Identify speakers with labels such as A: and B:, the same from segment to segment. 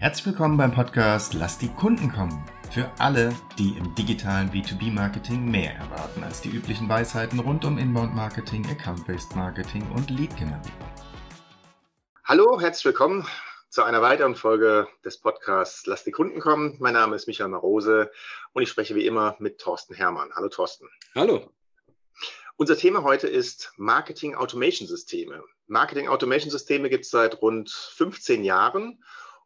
A: Herzlich willkommen beim Podcast Lass die Kunden kommen. Für alle, die im digitalen B2B-Marketing mehr erwarten als die üblichen Weisheiten rund um Inbound-Marketing, Account-Based Marketing und Lead-Generierung.
B: Hallo, herzlich willkommen zu einer weiteren Folge des Podcasts Lass die Kunden kommen. Mein Name ist Michael Marose und ich spreche wie immer mit Thorsten Hermann. Hallo Thorsten.
C: Hallo.
B: Unser Thema heute ist Marketing Automation Systeme. Marketing Automation Systeme gibt es seit rund 15 Jahren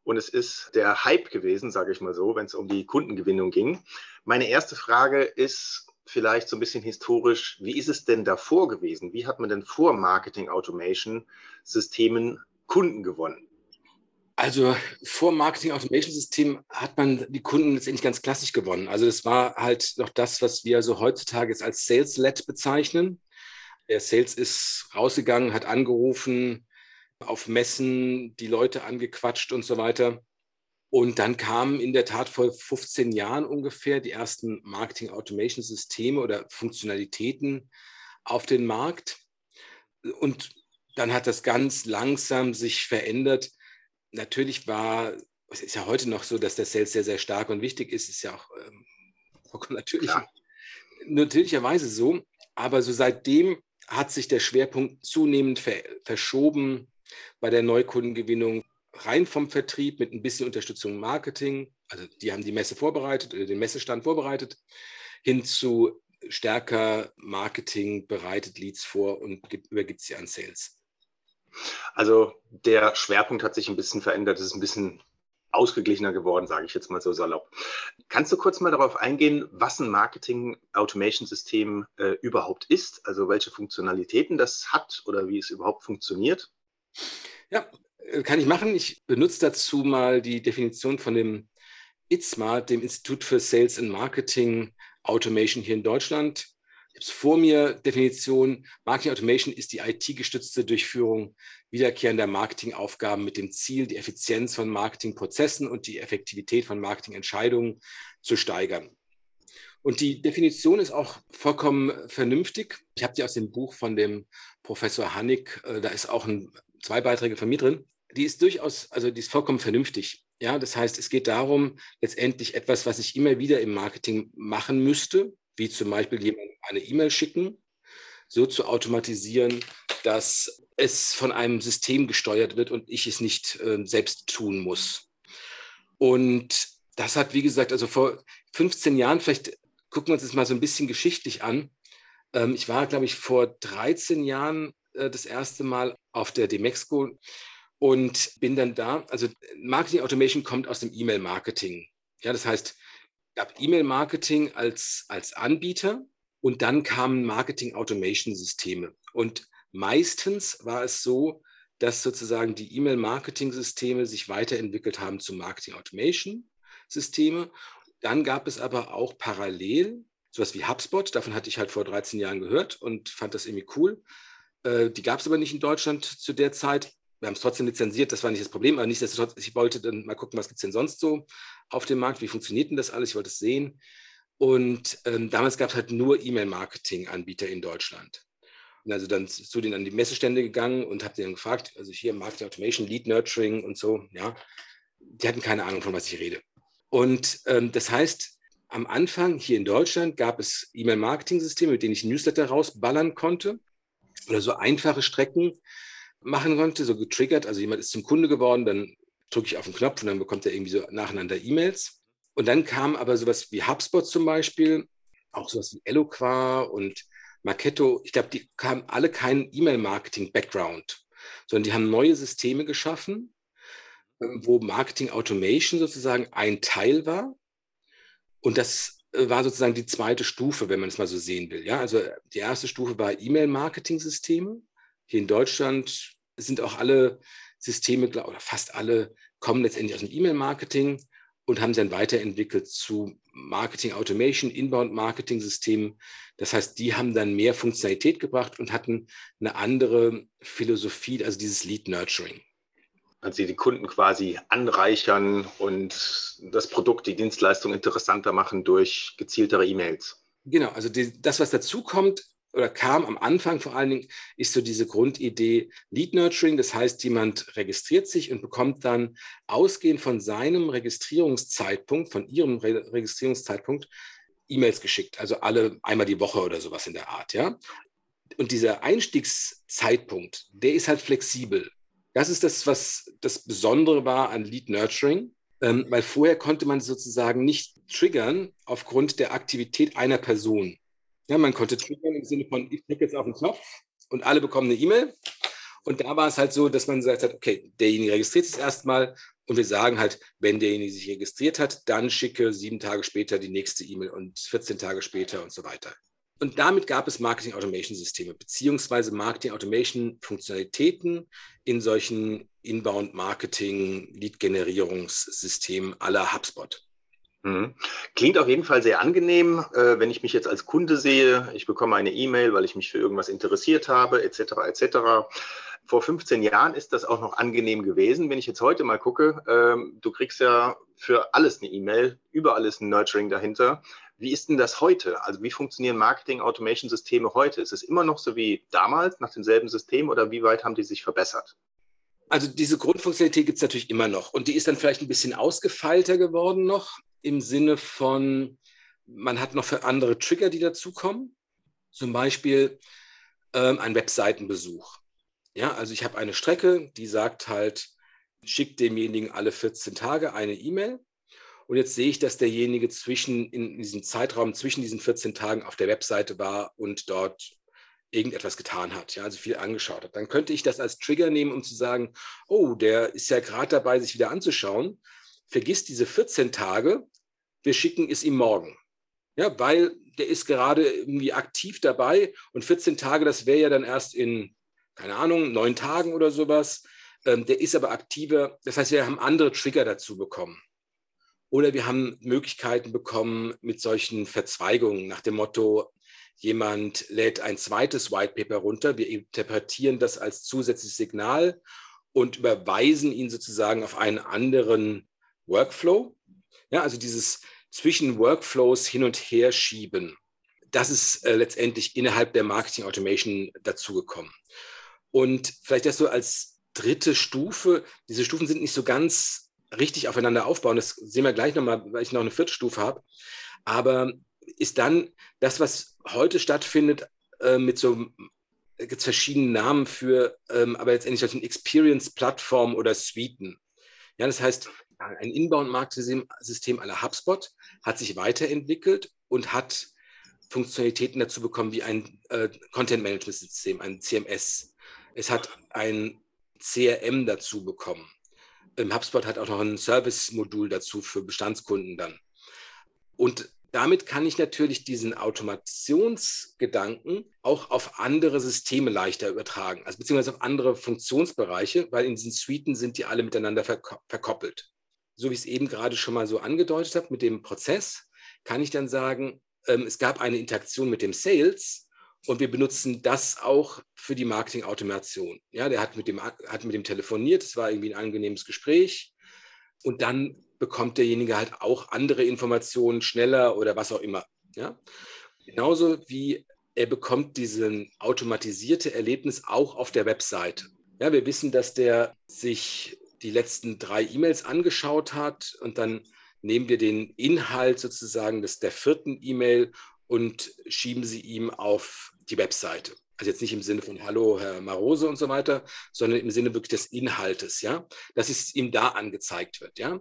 B: und es ist der Hype gewesen, sage ich mal so, wenn es um die Kundengewinnung ging. Meine erste Frage ist vielleicht so ein bisschen historisch, wie ist es denn davor gewesen? Wie hat man denn vor Marketing Automation Systemen Kunden gewonnen?
C: Also vor Marketing Automation System hat man die Kunden letztendlich ganz klassisch gewonnen. Also das war halt noch das, was wir so heutzutage jetzt als Sales-led bezeichnen. Der Sales ist rausgegangen, hat angerufen, auf Messen die Leute angequatscht und so weiter. Und dann kamen in der Tat vor 15 Jahren ungefähr die ersten Marketing-Automation-Systeme oder Funktionalitäten auf den Markt. Und dann hat das ganz langsam sich verändert. Natürlich war, es ist ja heute noch so, dass der Sales sehr, sehr stark und wichtig ist, ist ja auch ähm, natürlich, natürlicherweise so. Aber so seitdem hat sich der Schwerpunkt zunehmend ver verschoben bei der Neukundengewinnung rein vom Vertrieb mit ein bisschen Unterstützung im Marketing. Also die haben die Messe vorbereitet oder den Messestand vorbereitet, hin zu stärker Marketing bereitet Leads vor und übergibt sie an Sales.
B: Also der Schwerpunkt hat sich ein bisschen verändert. Es ist ein bisschen ausgeglichener geworden, sage ich jetzt mal so salopp. Kannst du kurz mal darauf eingehen, was ein Marketing Automation System äh, überhaupt ist? Also welche Funktionalitäten das hat oder wie es überhaupt funktioniert?
C: Ja, äh, kann ich machen. Ich benutze dazu mal die Definition von dem ITSMA, dem Institut für Sales and Marketing Automation hier in Deutschland. Ich habe es vor mir, Definition, Marketing Automation ist die IT-gestützte Durchführung wiederkehrender Marketingaufgaben mit dem Ziel, die Effizienz von Marketingprozessen und die Effektivität von Marketingentscheidungen zu steigern. Und die Definition ist auch vollkommen vernünftig. Ich habe die aus dem Buch von dem Professor Hannig, äh, da ist auch ein zwei Beiträge von mir drin. Die ist durchaus, also die ist vollkommen vernünftig. Ja, das heißt, es geht darum, letztendlich etwas, was ich immer wieder im Marketing machen müsste, wie zum Beispiel jemandem eine E-Mail schicken, so zu automatisieren, dass es von einem System gesteuert wird und ich es nicht äh, selbst tun muss. Und das hat, wie gesagt, also vor 15 Jahren, vielleicht gucken wir uns das mal so ein bisschen geschichtlich an. Ähm, ich war, glaube ich, vor 13 Jahren äh, das erste Mal auf der Demexco und bin dann da. Also Marketing Automation kommt aus dem E-Mail-Marketing. Ja, das heißt, gab E-Mail-Marketing als, als Anbieter und dann kamen Marketing Automation-Systeme. Und meistens war es so, dass sozusagen die E-Mail-Marketing-Systeme sich weiterentwickelt haben zu Marketing Automation-Systeme. Dann gab es aber auch parallel sowas wie HubSpot. Davon hatte ich halt vor 13 Jahren gehört und fand das irgendwie cool. Äh, die gab es aber nicht in Deutschland zu der Zeit. Wir haben es trotzdem lizenziert, das war nicht das Problem, aber nichtsdestotrotz, ich wollte dann mal gucken, was gibt es denn sonst so auf dem Markt, wie funktioniert denn das alles, ich wollte es sehen. Und ähm, damals gab es halt nur E-Mail-Marketing-Anbieter in Deutschland. Und also dann zu denen an die Messestände gegangen und habe denen gefragt, also hier Marketing Automation, Lead Nurturing und so, ja. Die hatten keine Ahnung, von was ich rede. Und ähm, das heißt, am Anfang hier in Deutschland gab es E-Mail-Marketing-Systeme, mit denen ich Newsletter rausballern konnte oder so einfache Strecken machen konnte, so getriggert. Also jemand ist zum Kunde geworden, dann drücke ich auf den Knopf und dann bekommt er irgendwie so nacheinander E-Mails. Und dann kam aber sowas wie HubSpot zum Beispiel, auch sowas wie Eloqua und Marketo. Ich glaube, die haben alle keinen E-Mail-Marketing-Background, sondern die haben neue Systeme geschaffen, ähm, wo Marketing Automation sozusagen ein Teil war. Und das war sozusagen die zweite Stufe, wenn man es mal so sehen will. Ja, also die erste Stufe war E-Mail-Marketing-Systeme. Hier in Deutschland sind auch alle Systeme, oder fast alle, kommen letztendlich aus dem E-Mail-Marketing und haben dann weiterentwickelt zu Marketing Automation, Inbound-Marketing-Systemen. Das heißt, die haben dann mehr Funktionalität gebracht und hatten eine andere Philosophie, also dieses Lead Nurturing
B: also die Kunden quasi anreichern und das Produkt, die Dienstleistung interessanter machen durch gezieltere E-Mails.
C: Genau, also die, das, was dazu kommt, oder kam am Anfang vor allen Dingen, ist so diese Grundidee Lead Nurturing. Das heißt, jemand registriert sich und bekommt dann ausgehend von seinem Registrierungszeitpunkt, von ihrem Re Registrierungszeitpunkt, E-Mails geschickt. Also alle einmal die Woche oder sowas in der Art, ja. Und dieser Einstiegszeitpunkt, der ist halt flexibel. Das ist das, was das Besondere war an Lead Nurturing, ähm, weil vorher konnte man sozusagen nicht triggern aufgrund der Aktivität einer Person. Ja, man konnte triggern im Sinne von, ich klicke jetzt auf den Knopf und alle bekommen eine E-Mail. Und da war es halt so, dass man gesagt hat, okay, derjenige registriert sich erstmal und wir sagen halt, wenn derjenige sich registriert hat, dann schicke sieben Tage später die nächste E-Mail und 14 Tage später und so weiter. Und damit gab es Marketing Automation Systeme beziehungsweise Marketing Automation Funktionalitäten in solchen Inbound Marketing Lead Generierungssystemen aller HubSpot.
B: Mhm. Klingt auf jeden Fall sehr angenehm, äh, wenn ich mich jetzt als Kunde sehe. Ich bekomme eine E-Mail, weil ich mich für irgendwas interessiert habe, etc. etc. Vor 15 Jahren ist das auch noch angenehm gewesen. Wenn ich jetzt heute mal gucke, ähm, du kriegst ja für alles eine E-Mail, überall ist ein Nurturing dahinter. Wie ist denn das heute? Also wie funktionieren Marketing-Automation-Systeme heute? Ist es immer noch so wie damals nach demselben System oder wie weit haben die sich verbessert?
C: Also diese Grundfunktionalität gibt es natürlich immer noch und die ist dann vielleicht ein bisschen ausgefeilter geworden noch im Sinne von, man hat noch für andere Trigger, die dazukommen. Zum Beispiel ähm, ein Webseitenbesuch. Ja, also ich habe eine Strecke, die sagt halt, schickt demjenigen alle 14 Tage eine E-Mail. Und jetzt sehe ich, dass derjenige zwischen, in diesem Zeitraum zwischen diesen 14 Tagen auf der Webseite war und dort irgendetwas getan hat, ja, also viel angeschaut hat. Dann könnte ich das als Trigger nehmen, um zu sagen, oh, der ist ja gerade dabei, sich wieder anzuschauen vergiss diese 14 Tage, wir schicken es ihm morgen. Ja, weil der ist gerade irgendwie aktiv dabei und 14 Tage, das wäre ja dann erst in, keine Ahnung, neun Tagen oder sowas. Ähm, der ist aber aktiver. Das heißt, wir haben andere Trigger dazu bekommen. Oder wir haben Möglichkeiten bekommen mit solchen Verzweigungen nach dem Motto, jemand lädt ein zweites White Paper runter, wir interpretieren das als zusätzliches Signal und überweisen ihn sozusagen auf einen anderen Workflow. Ja, also dieses zwischen Workflows hin und her schieben. Das ist äh, letztendlich innerhalb der Marketing Automation dazugekommen. Und vielleicht das so als dritte Stufe. Diese Stufen sind nicht so ganz richtig aufeinander aufbauen. Das sehen wir gleich nochmal, weil ich noch eine vierte Stufe habe. Aber ist dann das, was heute stattfindet, äh, mit so gibt es Namen für, ähm, aber letztendlich solchen Experience-Plattformen oder Suiten. Ja, das heißt, ein Inbound-Marktsystem aller HubSpot hat sich weiterentwickelt und hat Funktionalitäten dazu bekommen wie ein äh, Content-Management-System, ein CMS. Es hat ein CRM dazu bekommen. HubSpot hat auch noch ein Service-Modul dazu für Bestandskunden dann. Und damit kann ich natürlich diesen Automationsgedanken auch auf andere Systeme leichter übertragen, also beziehungsweise auf andere Funktionsbereiche, weil in diesen Suiten sind die alle miteinander verkoppelt so wie ich es eben gerade schon mal so angedeutet habe mit dem Prozess, kann ich dann sagen, ähm, es gab eine Interaktion mit dem Sales und wir benutzen das auch für die Marketing-Automation. Ja, der hat mit, dem, hat mit dem telefoniert, es war irgendwie ein angenehmes Gespräch und dann bekommt derjenige halt auch andere Informationen schneller oder was auch immer. Ja? Genauso wie er bekommt diesen automatisierte Erlebnis auch auf der Website. Ja, wir wissen, dass der sich die letzten drei E-Mails angeschaut hat und dann nehmen wir den Inhalt sozusagen des, der vierten E-Mail und schieben sie ihm auf die Webseite. Also jetzt nicht im Sinne von Hallo, Herr Marose und so weiter, sondern im Sinne wirklich des Inhaltes, ja, dass es ihm da angezeigt wird, ja,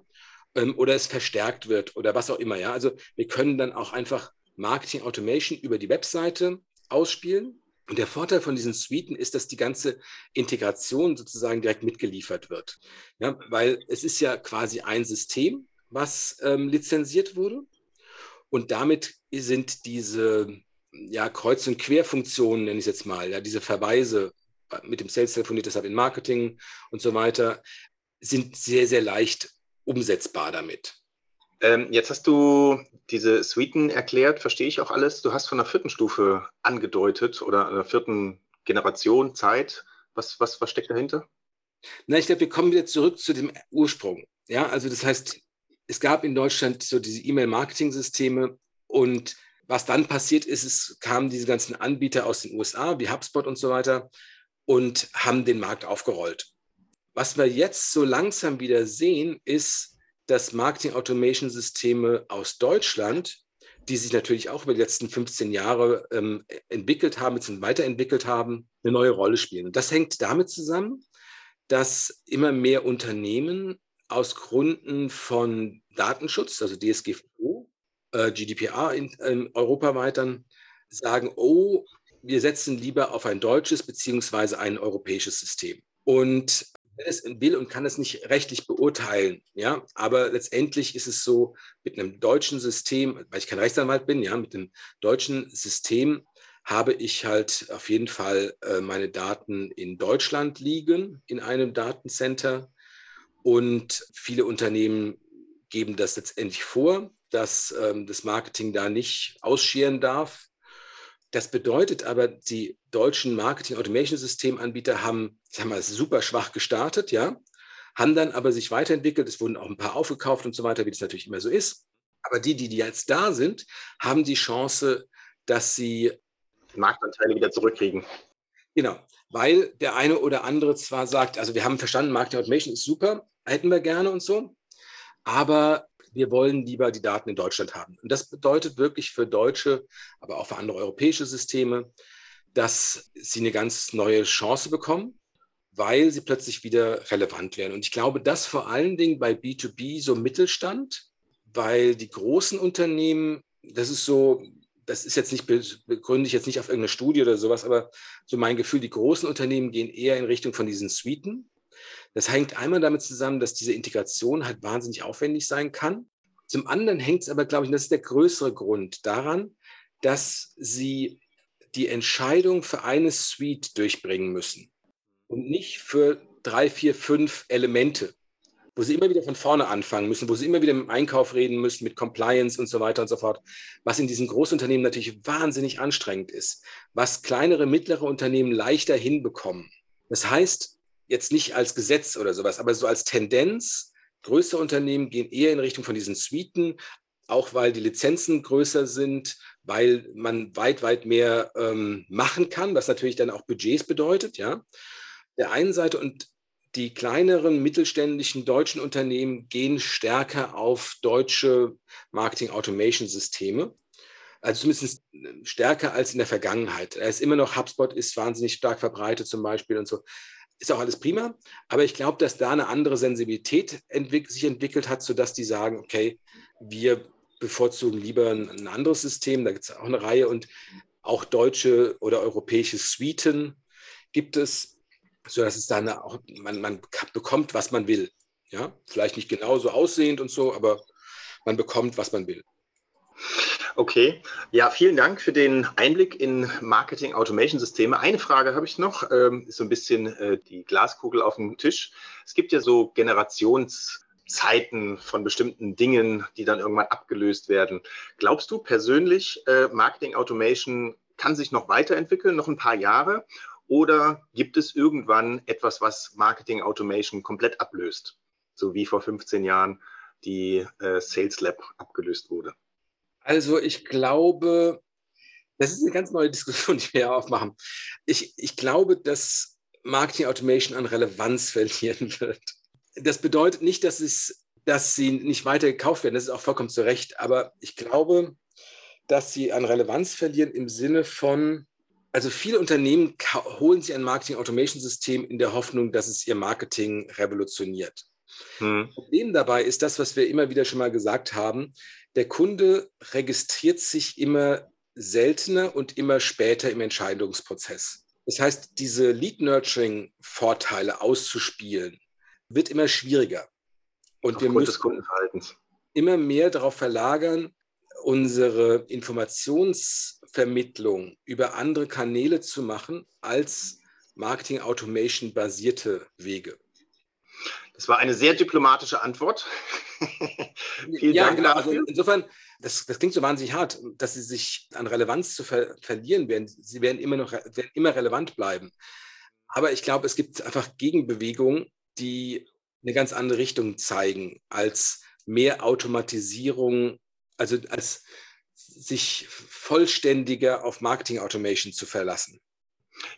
C: ähm, oder es verstärkt wird oder was auch immer, ja. Also wir können dann auch einfach Marketing Automation über die Webseite ausspielen und der Vorteil von diesen Suiten ist, dass die ganze Integration sozusagen direkt mitgeliefert wird. Ja, weil es ist ja quasi ein System, was ähm, lizenziert wurde. Und damit sind diese ja, Kreuz- und Querfunktionen, nenne ich es jetzt mal, ja, diese Verweise mit dem Sales telefoniert deshalb in Marketing und so weiter, sind sehr, sehr leicht umsetzbar damit.
B: Ähm, jetzt hast du diese Suiten erklärt, verstehe ich auch alles. Du hast von der vierten Stufe angedeutet oder einer vierten Generation Zeit. Was, was, was steckt dahinter?
C: Na, ich glaube, wir kommen wieder zurück zu dem Ursprung. Ja, also das heißt, es gab in Deutschland so diese E-Mail-Marketing-Systeme und was dann passiert ist, es kamen diese ganzen Anbieter aus den USA, wie HubSpot und so weiter, und haben den Markt aufgerollt. Was wir jetzt so langsam wieder sehen, ist, dass Marketing Automation Systeme aus Deutschland, die sich natürlich auch über die letzten 15 Jahre ähm, entwickelt haben, bzw. weiterentwickelt haben, eine neue Rolle spielen. Und das hängt damit zusammen, dass immer mehr Unternehmen aus Gründen von Datenschutz, also DSGVO, äh, GDPR in, in europaweit dann sagen, oh, wir setzen lieber auf ein deutsches beziehungsweise ein europäisches System. Und es will und kann es nicht rechtlich beurteilen, ja, aber letztendlich ist es so, mit einem deutschen System, weil ich kein Rechtsanwalt bin, ja, mit dem deutschen System habe ich halt auf jeden Fall äh, meine Daten in Deutschland liegen, in einem Datencenter. Und viele Unternehmen geben das letztendlich vor, dass ähm, das Marketing da nicht ausscheren darf. Das bedeutet aber, die deutschen Marketing-Automation-Systemanbieter haben, sagen wir, super schwach gestartet, ja, haben dann aber sich weiterentwickelt. Es wurden auch ein paar aufgekauft und so weiter, wie das natürlich immer so ist. Aber die, die jetzt da sind, haben die Chance, dass sie
B: Marktanteile wieder zurückkriegen.
C: Genau, weil der eine oder andere zwar sagt, also wir haben verstanden, Marketing Automation ist super, hätten wir gerne und so, aber wir wollen lieber die Daten in Deutschland haben. Und das bedeutet wirklich für deutsche, aber auch für andere europäische Systeme, dass sie eine ganz neue Chance bekommen, weil sie plötzlich wieder relevant werden. Und ich glaube, das vor allen Dingen bei B2B so Mittelstand, weil die großen Unternehmen, das ist so, das ist jetzt nicht, begründe ich jetzt nicht auf irgendeine Studie oder sowas, aber so mein Gefühl, die großen Unternehmen gehen eher in Richtung von diesen Suiten. Das hängt einmal damit zusammen, dass diese Integration halt wahnsinnig aufwendig sein kann. Zum anderen hängt es aber, glaube ich, und das ist der größere Grund daran, dass sie die Entscheidung für eine Suite durchbringen müssen und nicht für drei, vier, fünf Elemente wo sie immer wieder von vorne anfangen müssen, wo sie immer wieder mit dem Einkauf reden müssen, mit Compliance und so weiter und so fort, was in diesen Großunternehmen natürlich wahnsinnig anstrengend ist, was kleinere, mittlere Unternehmen leichter hinbekommen. Das heißt, jetzt nicht als Gesetz oder sowas, aber so als Tendenz, größere Unternehmen gehen eher in Richtung von diesen Suiten, auch weil die Lizenzen größer sind, weil man weit, weit mehr ähm, machen kann, was natürlich dann auch Budgets bedeutet, ja. Der einen Seite und die kleineren mittelständischen deutschen Unternehmen gehen stärker auf deutsche Marketing-Automation-Systeme. Also zumindest stärker als in der Vergangenheit. Er ist immer noch, HubSpot ist wahnsinnig stark verbreitet zum Beispiel und so. Ist auch alles prima. Aber ich glaube, dass da eine andere Sensibilität entwick sich entwickelt hat, sodass die sagen, okay, wir bevorzugen lieber ein, ein anderes System. Da gibt es auch eine Reihe und auch deutsche oder europäische Suiten gibt es sodass es dann auch, man, man bekommt, was man will. Ja, vielleicht nicht genauso aussehend und so, aber man bekommt, was man will.
B: Okay, ja, vielen Dank für den Einblick in Marketing Automation Systeme. Eine Frage habe ich noch, ähm, ist so ein bisschen äh, die Glaskugel auf dem Tisch. Es gibt ja so Generationszeiten von bestimmten Dingen, die dann irgendwann abgelöst werden. Glaubst du persönlich, äh, Marketing Automation kann sich noch weiterentwickeln, noch ein paar Jahre? Oder gibt es irgendwann etwas, was Marketing Automation komplett ablöst? So wie vor 15 Jahren die äh, Sales Lab abgelöst wurde.
C: Also ich glaube, das ist eine ganz neue Diskussion, die wir hier aufmachen. Ich, ich glaube, dass Marketing Automation an Relevanz verlieren wird. Das bedeutet nicht, dass, es, dass sie nicht weiter gekauft werden. Das ist auch vollkommen zu Recht. Aber ich glaube, dass sie an Relevanz verlieren im Sinne von, also viele Unternehmen holen sich ein Marketing-Automation-System in der Hoffnung, dass es ihr Marketing revolutioniert. Hm. Problem dabei ist das, was wir immer wieder schon mal gesagt haben. Der Kunde registriert sich immer seltener und immer später im Entscheidungsprozess. Das heißt, diese Lead-Nurturing-Vorteile auszuspielen, wird immer schwieriger. Und wir müssen des Kundenverhaltens. immer mehr darauf verlagern, unsere Informationsvermittlung über andere Kanäle zu machen als Marketing Automation basierte Wege.
B: Das war eine sehr diplomatische Antwort.
C: Vielen ja, Dank genau. Also insofern, das, das, klingt so wahnsinnig hart, dass sie sich an Relevanz zu ver verlieren werden. Sie werden immer noch werden immer relevant bleiben. Aber ich glaube, es gibt einfach Gegenbewegungen, die eine ganz andere Richtung zeigen als mehr Automatisierung also als sich vollständiger auf Marketing Automation zu verlassen.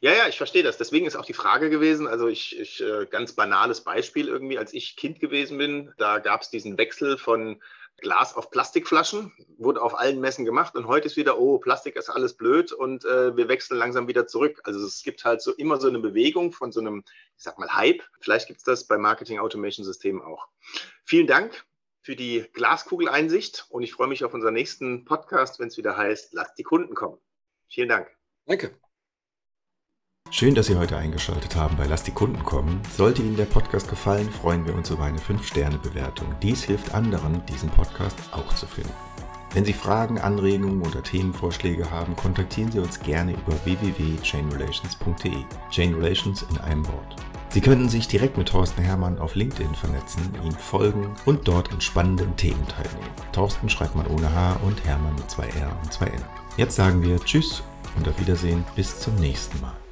B: Ja, ja, ich verstehe das. Deswegen ist auch die Frage gewesen, also ich, ich äh, ganz banales Beispiel irgendwie, als ich Kind gewesen bin, da gab es diesen Wechsel von Glas auf Plastikflaschen, wurde auf allen Messen gemacht und heute ist wieder, oh, Plastik ist alles blöd und äh, wir wechseln langsam wieder zurück. Also es gibt halt so immer so eine Bewegung von so einem, ich sag mal, Hype. Vielleicht gibt es das bei Marketing Automation Systemen auch. Vielen Dank für die Glaskugeleinsicht und ich freue mich auf unseren nächsten Podcast, wenn es wieder heißt, lasst die Kunden kommen. Vielen Dank.
C: Danke.
A: Schön, dass Sie heute eingeschaltet haben bei Lass die Kunden kommen. Sollte Ihnen der Podcast gefallen, freuen wir uns über eine 5-Sterne-Bewertung. Dies hilft anderen, diesen Podcast auch zu finden. Wenn Sie Fragen, Anregungen oder Themenvorschläge haben, kontaktieren Sie uns gerne über www.chainrelations.de. Chain Relations in einem Wort. Sie können sich direkt mit Thorsten Hermann auf LinkedIn vernetzen, ihm folgen und dort an spannenden Themen teilnehmen. Thorsten schreibt man ohne H und Hermann mit zwei R und zwei N. Jetzt sagen wir Tschüss und auf Wiedersehen bis zum nächsten Mal.